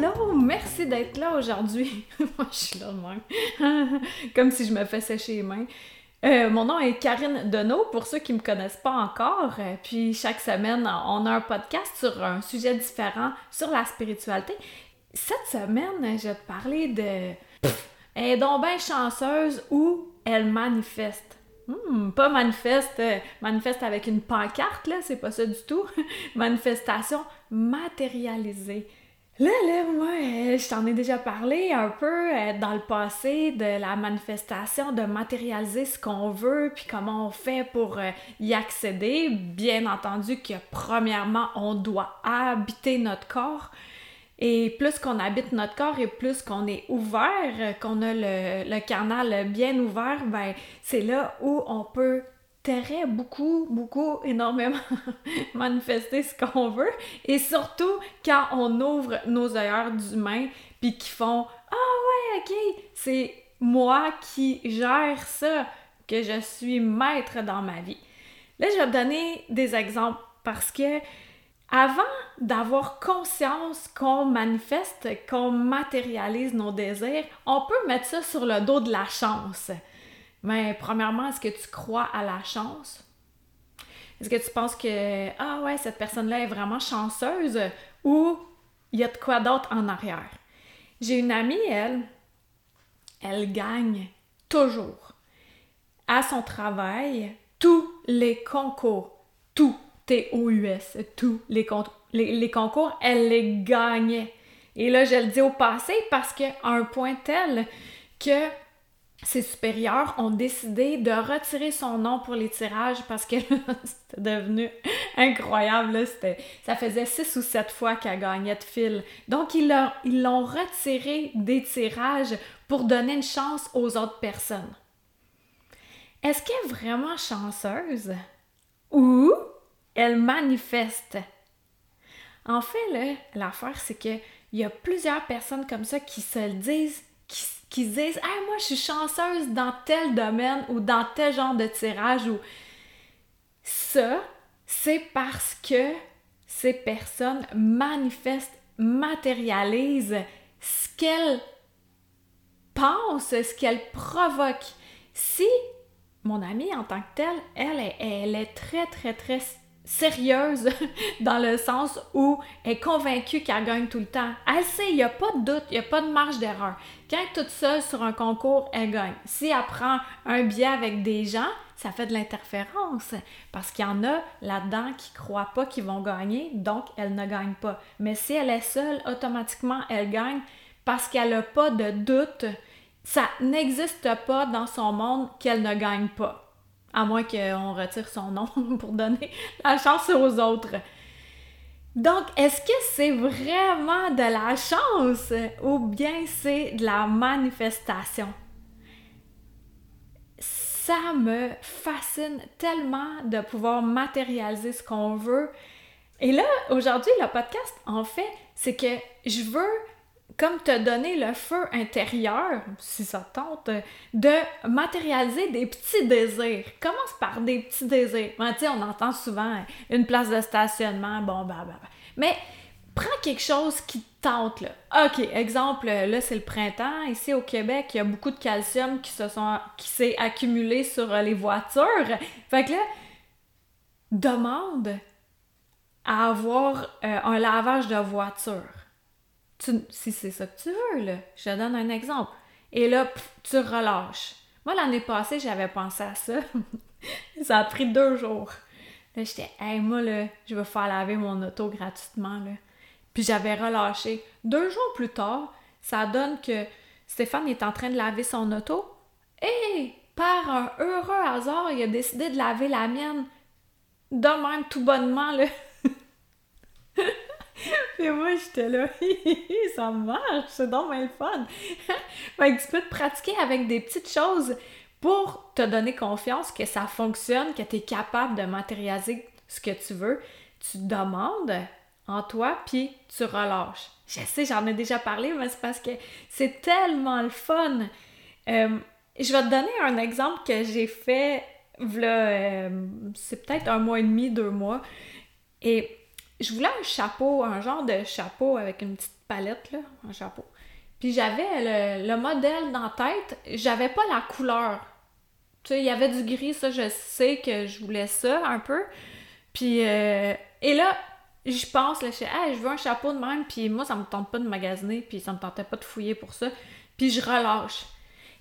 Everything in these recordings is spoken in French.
Hello! Merci d'être là aujourd'hui. Moi, je suis là même. Comme si je me fais sécher les mains. Euh, mon nom est Karine Deneau, pour ceux qui ne me connaissent pas encore. Euh, puis chaque semaine, on a un podcast sur un sujet différent sur la spiritualité. Cette semaine, je vais te parler de. Elle donc bien chanceuse ou elle manifeste. Hmm, pas manifeste, euh, manifeste avec une pancarte, là, c'est pas ça du tout. Manifestation matérialisée. Là, là, moi, euh, je t'en ai déjà parlé un peu euh, dans le passé de la manifestation, de matérialiser ce qu'on veut, puis comment on fait pour y accéder. Bien entendu que premièrement, on doit habiter notre corps. Et plus qu'on habite notre corps et plus qu'on est ouvert, qu'on a le, canal bien ouvert, ben c'est là où on peut beaucoup, beaucoup, énormément manifester ce qu'on veut. Et surtout quand on ouvre nos œillères d'humain puis qui font Ah ouais, ok, c'est moi qui gère ça, que je suis maître dans ma vie. Là, je vais donner des exemples parce que avant d'avoir conscience qu'on manifeste, qu'on matérialise nos désirs, on peut mettre ça sur le dos de la chance. Mais premièrement, est-ce que tu crois à la chance? Est-ce que tu penses que, ah ouais, cette personne-là est vraiment chanceuse ou il y a de quoi d'autre en arrière? J'ai une amie, elle, elle gagne toujours à son travail tous les concours, tous T-O-U-S, tous les, les, concours, elle les gagnait. Et là, je le dis au passé parce qu'à un point tel que ses supérieurs ont décidé de retirer son nom pour les tirages parce que c'était devenu incroyable. ça faisait six ou sept fois qu'elle gagnait de fil. Donc, ils l'ont retiré des tirages pour donner une chance aux autres personnes. Est-ce qu'elle est vraiment chanceuse? Ou elle manifeste? En fait, l'affaire, c'est qu'il y a plusieurs personnes comme ça qui se le disent, qui, se disent Ah, moi, je suis chanceuse dans tel domaine ou dans tel genre de tirage ou. Ça, c'est parce que ces personnes manifestent, matérialisent ce qu'elles pensent, ce qu'elles provoquent. Si mon amie, en tant que telle, elle, elle est très, très, très sérieuse dans le sens où elle est convaincue qu'elle gagne tout le temps. Elle sait, il n'y a pas de doute, il n'y a pas de marge d'erreur. Quand elle est toute seule sur un concours, elle gagne. Si elle prend un billet avec des gens, ça fait de l'interférence parce qu'il y en a là-dedans qui ne croient pas qu'ils vont gagner, donc elle ne gagne pas. Mais si elle est seule, automatiquement, elle gagne parce qu'elle n'a pas de doute. Ça n'existe pas dans son monde qu'elle ne gagne pas à moins qu'on retire son nom pour donner la chance aux autres. Donc, est-ce que c'est vraiment de la chance ou bien c'est de la manifestation? Ça me fascine tellement de pouvoir matérialiser ce qu'on veut. Et là, aujourd'hui, le podcast, en fait, c'est que je veux comme te donner le feu intérieur, si ça tente, de matérialiser des petits désirs. Commence par des petits désirs. Ben, on entend souvent une place de stationnement, bon, bah, bah, bah. Mais prends quelque chose qui te tente, là. OK, exemple, là, c'est le printemps. Ici, au Québec, il y a beaucoup de calcium qui se sont, qui s'est accumulé sur les voitures. Fait que là, demande à avoir euh, un lavage de voiture si c'est ça que tu veux, là, je te donne un exemple. Et là, tu relâches. Moi, l'année passée, j'avais pensé à ça. ça a pris deux jours. Là, j'étais, hey, moi, là, je vais faire laver mon auto gratuitement. Puis j'avais relâché. Deux jours plus tard, ça donne que Stéphane est en train de laver son auto. Et par un heureux hasard, il a décidé de laver la mienne. De même, tout bonnement, là. Et moi, j'étais là, ça marche, c'est donc bien le fun. fait que tu peux te pratiquer avec des petites choses pour te donner confiance que ça fonctionne, que tu es capable de matérialiser ce que tu veux. Tu demandes en toi, puis tu relâches. Je sais, j'en ai déjà parlé, mais c'est parce que c'est tellement le fun. Euh, je vais te donner un exemple que j'ai fait, euh, c'est peut-être un mois et demi, deux mois. Et je voulais un chapeau, un genre de chapeau avec une petite palette, là, un chapeau. Puis j'avais le, modèle dans la tête, j'avais pas la couleur. Tu sais, il y avait du gris, ça, je sais que je voulais ça un peu. Puis, euh, et là, je pense, là, je sais, je veux un chapeau de même, puis moi, ça me tente pas de magasiner, puis ça me tentait pas de fouiller pour ça. Puis je relâche.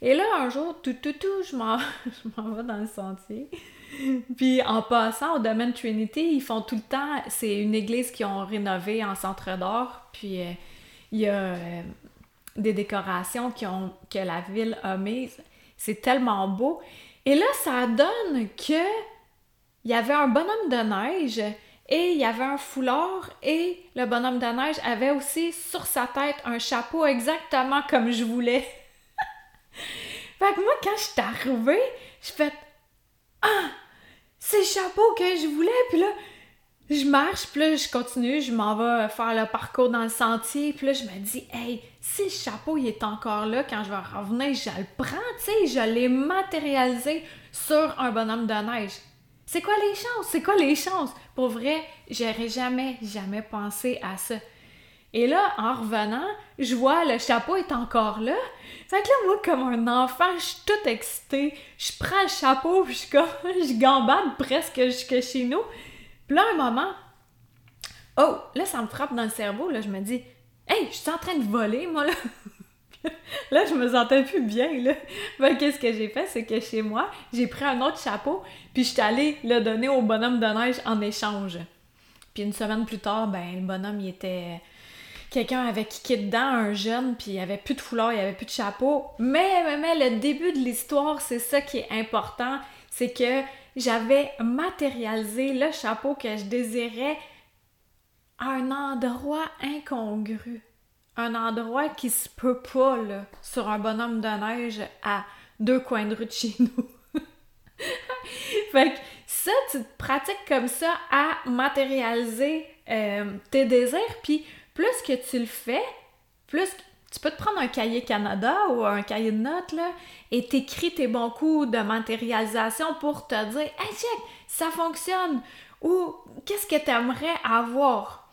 Et là, un jour, tout, tout, tout, je m'en vais dans le sentier. Puis en passant au domaine Trinity, ils font tout le temps, c'est une église qu'ils ont rénovée en centre d'or, puis euh, il y a euh, des décorations qui ont, que la ville a mises. C'est tellement beau. Et là, ça donne que il y avait un bonhomme de neige et il y avait un foulard et le bonhomme de neige avait aussi sur sa tête un chapeau exactement comme je voulais. fait que moi, quand je suis arrivée, je fais Ah! C'est le chapeau que je voulais! Puis là, je marche, puis là, je continue, je m'en vais faire le parcours dans le sentier, puis là, je me dis, hey, si le chapeau il est encore là, quand je vais revenir, je le prends, tu sais, je l'ai matérialisé sur un bonhomme de neige. C'est quoi les chances? C'est quoi les chances? Pour vrai, j'aurais jamais, jamais pensé à ça. Et là, en revenant, je vois le chapeau est encore là. Fait que là, moi, comme un enfant, je suis toute excitée. Je prends le chapeau, puis je, je gambade presque jusque chez nous. Puis là, un moment, oh, là, ça me frappe dans le cerveau. Là, je me dis, hey, je suis en train de voler, moi, là. là, je me sentais plus bien, là. qu'est-ce que j'ai fait? C'est que chez moi, j'ai pris un autre chapeau, puis je suis allée le donner au bonhomme de neige en échange. Puis une semaine plus tard, ben, le bonhomme, il était quelqu'un avait kické dedans, un jeune, puis il avait plus de foulard, il avait plus de chapeau. Mais, mais, le début de l'histoire, c'est ça qui est important, c'est que j'avais matérialisé le chapeau que je désirais à un endroit incongru. Un endroit qui se peut pas, là, sur un bonhomme de neige à deux coins de rue de chez nous. fait que ça, tu te pratiques comme ça à matérialiser euh, tes désirs, puis plus que tu le fais, plus tu peux te prendre un cahier Canada ou un cahier de notes et t'écris tes bons coups de matérialisation pour te dire Hey ça fonctionne ou qu'est-ce que tu aimerais avoir?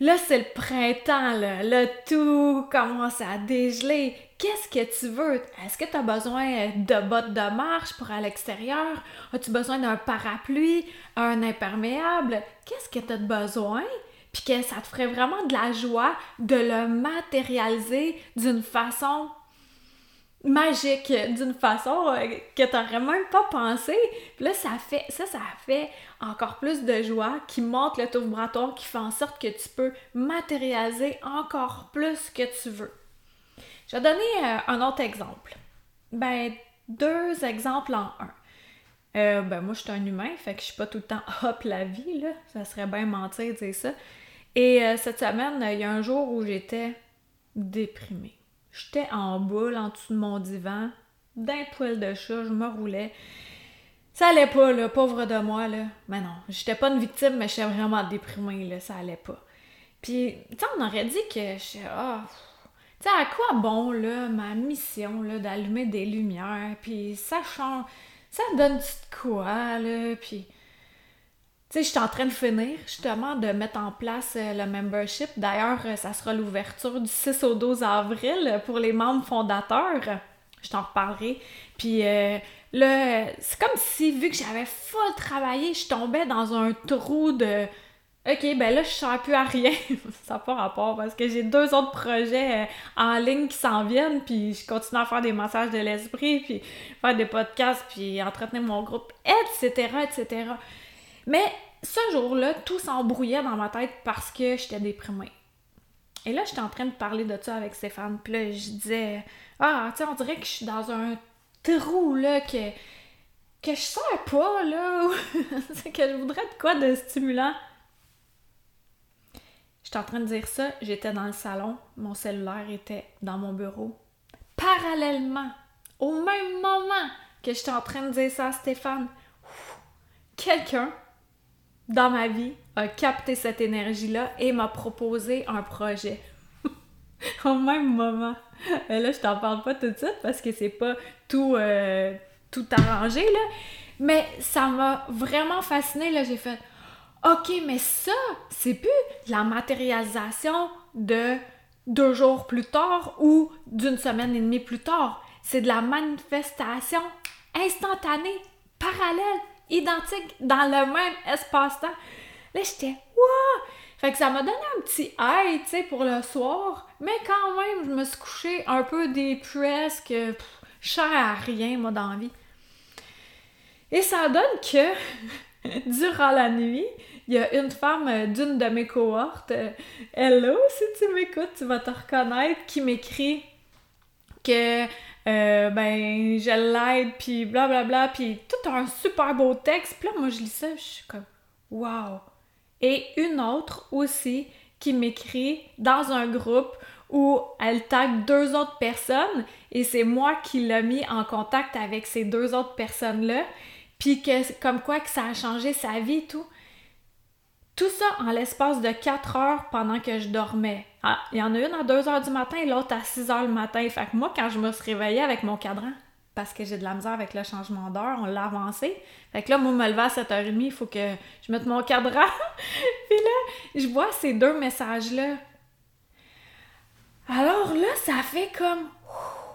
Là, c'est le printemps, là. tout commence à dégeler. Qu'est-ce que tu veux? Est-ce que tu as besoin de bottes de marche pour à l'extérieur? As-tu besoin d'un parapluie, un imperméable? Qu'est-ce que tu as besoin? Puis que ça te ferait vraiment de la joie de le matérialiser d'une façon magique, d'une façon euh, que tu n'aurais même pas pensé. Puis là, ça fait, ça, ça fait encore plus de joie qui monte le taux vibratoire, qui fait en sorte que tu peux matérialiser encore plus que tu veux. Je vais donner euh, un autre exemple. Ben, deux exemples en un. Euh, ben moi, je suis un humain, fait que je suis pas tout le temps hop la vie, là. Ça serait bien mentir de dire ça. Et euh, cette semaine, il y a un jour où j'étais déprimée. J'étais en boule en dessous de mon divan, d'un poil de chat, je me roulais. Ça allait pas, pauvre de moi. Mais non, j'étais pas une victime, mais j'étais vraiment déprimée, là, ça allait pas. Puis, tu sais, on aurait dit que je ah, tu sais, à quoi bon, là, ma mission, là, d'allumer des lumières, puis ça change, ça donne du quoi, là, puis... Sais, je suis en train de finir justement de mettre en place euh, le membership. D'ailleurs, euh, ça sera l'ouverture du 6 au 12 avril pour les membres fondateurs. Je t'en reparlerai. Puis euh, là, c'est comme si, vu que j'avais full travaillé, je tombais dans un trou de OK, ben là, je sers plus à rien. ça n'a pas rapport parce que j'ai deux autres projets en ligne qui s'en viennent, puis je continue à faire des massages de l'esprit, puis faire des podcasts, puis entretenir mon groupe, etc., etc. Mais ce jour-là, tout s'embrouillait dans ma tête parce que j'étais déprimée. Et là, j'étais en train de parler de ça avec Stéphane. Puis là, je disais Ah, tu sais, on dirait que je suis dans un trou, là, que, que je sens pas, là. Que je voudrais de quoi de stimulant. J'étais en train de dire ça, j'étais dans le salon, mon cellulaire était dans mon bureau. Parallèlement, au même moment que j'étais en train de dire ça à Stéphane, quelqu'un dans ma vie a capté cette énergie-là et m'a proposé un projet. au même moment. Là, je t'en parle pas tout de suite parce que c'est pas tout, euh, tout arrangé, là. Mais ça m'a vraiment fasciné là. J'ai fait OK, mais ça, c'est plus la matérialisation de deux jours plus tard ou d'une semaine et demie plus tard. C'est de la manifestation instantanée, parallèle, identique, dans le même espace-temps. Là, j'étais Wow! Fait que ça m'a donné un petit aide, tu sais, pour le soir, mais quand même, je me suis couchée un peu des presque cher à rien, moi, dans la vie. Et ça donne que, durant la nuit, il y a une femme d'une de mes cohortes, euh, hello, si tu m'écoutes, tu vas te reconnaître, qui m'écrit que euh, ben je l'aide puis blablabla puis tout un super beau texte puis là moi je lis ça je suis comme wow et une autre aussi qui m'écrit dans un groupe où elle tag deux autres personnes et c'est moi qui l'ai mis en contact avec ces deux autres personnes là puis que comme quoi que ça a changé sa vie tout. Tout ça en l'espace de 4 heures pendant que je dormais. Ah, il y en a une à 2 heures du matin et l'autre à 6 heures le matin. Fait que moi, quand je me suis réveillée avec mon cadran, parce que j'ai de la misère avec le changement d'heure, on l'a avancé. Fait que là, moi, me lever à 7h30, il faut que je mette mon cadran. Puis là, je vois ces deux messages-là. Alors là, ça fait comme...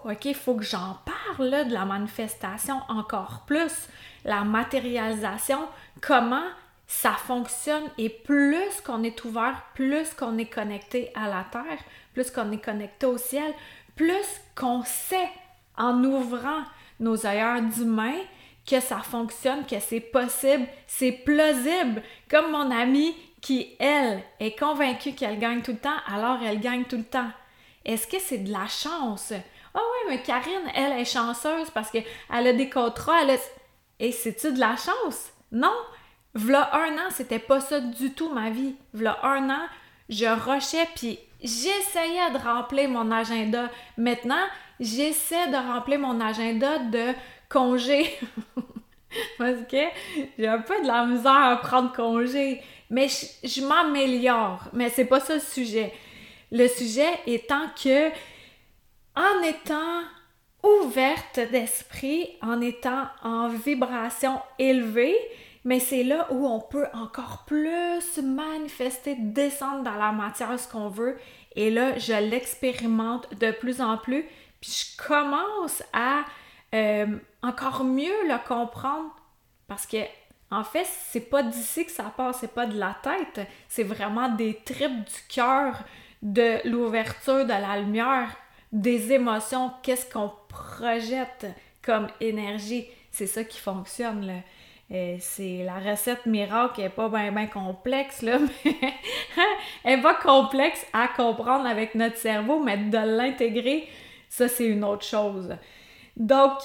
OK, il faut que j'en parle là, de la manifestation encore plus la matérialisation, comment ça fonctionne et plus qu'on est ouvert, plus qu'on est connecté à la terre, plus qu'on est connecté au ciel, plus qu'on sait en ouvrant nos ailleurs d'humains que ça fonctionne, que c'est possible, c'est plausible. Comme mon amie qui, elle, est convaincue qu'elle gagne tout le temps, alors elle gagne tout le temps. Est-ce que c'est de la chance? Ah oui, mais Karine, elle est chanceuse parce qu'elle a des contrats, elle. Et c'est-tu de la chance? Non! V'là un an, c'était pas ça du tout ma vie. V'là un an, je rushais puis j'essayais de remplir mon agenda. Maintenant, j'essaie de remplir mon agenda de congé. Parce que j'ai un peu de la misère à prendre congé. Mais je, je m'améliore. Mais c'est pas ça le sujet. Le sujet étant que, en étant ouverte d'esprit, en étant en vibration élevée, mais c'est là où on peut encore plus manifester, descendre dans la matière ce qu'on veut. Et là, je l'expérimente de plus en plus, puis je commence à euh, encore mieux le comprendre parce que en fait, c'est pas d'ici que ça passe, c'est pas de la tête, c'est vraiment des tripes du cœur, de l'ouverture de la lumière, des émotions, qu'est-ce qu'on projette comme énergie. C'est ça qui fonctionne. Euh, c'est la recette miracle n'est pas bien complexe, là, mais elle va complexe à comprendre avec notre cerveau, mais de l'intégrer, ça c'est une autre chose. Donc,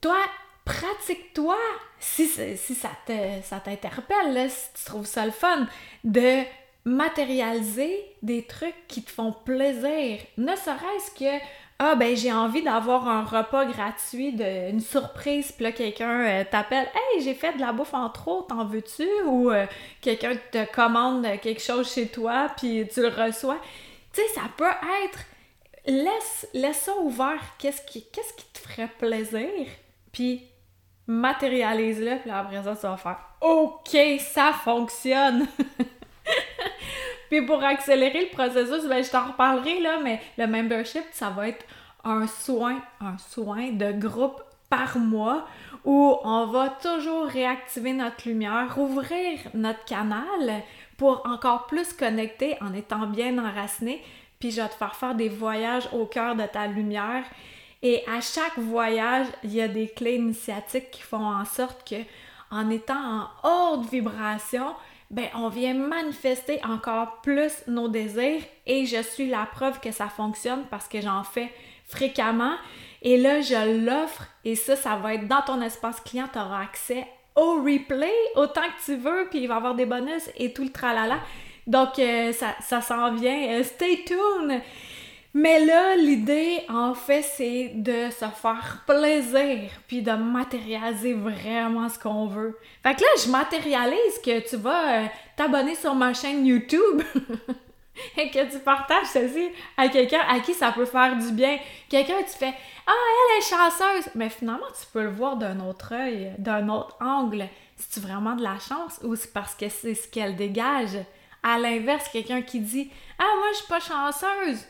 toi, pratique-toi si, si ça t'interpelle, si tu trouves ça le fun, de matérialiser des trucs qui te font plaisir. Ne serait-ce que ah ben j'ai envie d'avoir un repas gratuit, de, une surprise, puis là quelqu'un euh, t'appelle Hey, j'ai fait de la bouffe en trop, t'en veux-tu? Ou euh, quelqu'un te commande quelque chose chez toi, puis tu le reçois. Tu sais, ça peut être. Laisse, laisse ça ouvert. Qu'est-ce qui, te ferait plaisir? Puis matérialise-le, puis après ça, tu vas faire OK, ça fonctionne! Puis pour accélérer le processus, ben, je t'en reparlerai, là, mais le membership, ça va être un soin, un soin de groupe par mois où on va toujours réactiver notre lumière, ouvrir notre canal pour encore plus connecter en étant bien enraciné. Puis je vais te faire faire des voyages au cœur de ta lumière. Et à chaque voyage, il y a des clés initiatiques qui font en sorte que, en étant en haute vibration, ben on vient manifester encore plus nos désirs et je suis la preuve que ça fonctionne parce que j'en fais fréquemment et là je l'offre et ça ça va être dans ton espace client, tu auras accès au replay autant que tu veux puis il va y avoir des bonus et tout le tralala. Donc, euh, ça, ça s'en vient. Euh, stay tuned! Mais là, l'idée, en fait, c'est de se faire plaisir, puis de matérialiser vraiment ce qu'on veut. Fait que là, je matérialise que tu vas euh, t'abonner sur ma chaîne YouTube. et que tu partages ceci à quelqu'un à qui ça peut faire du bien. Quelqu'un, tu fais Ah, elle est chanceuse! Mais finalement, tu peux le voir d'un autre œil, d'un autre angle. C'est-tu vraiment de la chance ou c'est parce que c'est ce qu'elle dégage? À l'inverse, quelqu'un qui dit Ah, moi, je suis pas chanceuse.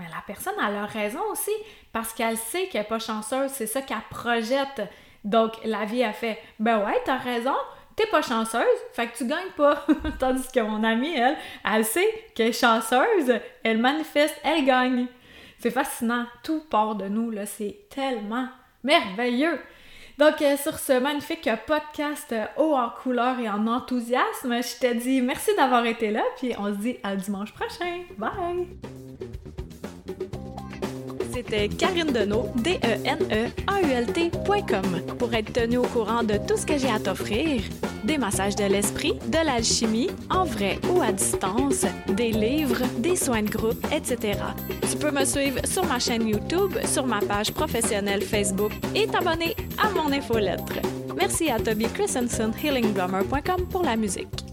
Mais la personne, a raison aussi, parce qu'elle sait qu'elle n'est pas chanceuse, c'est ça qu'elle projette. Donc, la vie a fait Ben ouais, t'as raison, t'es pas chanceuse, fait que tu gagnes pas. Tandis que mon amie, elle, elle sait qu'elle est chanceuse, elle manifeste, elle gagne. C'est fascinant, tout part de nous, là, c'est tellement merveilleux. Donc, euh, sur ce magnifique podcast haut en couleur et en enthousiasme, je te dis merci d'avoir été là, puis on se dit à dimanche prochain. Bye! C'était Karine Deneau, D-E-N-E-A-U-L-T.com, pour être tenu au courant de tout ce que j'ai à t'offrir des massages de l'esprit, de l'alchimie, en vrai ou à distance, des livres, des soins de groupe, etc. Tu peux me suivre sur ma chaîne YouTube, sur ma page professionnelle Facebook et t'abonner à mon infolettre. Merci à Toby Christensen, healingdrummer.com pour la musique.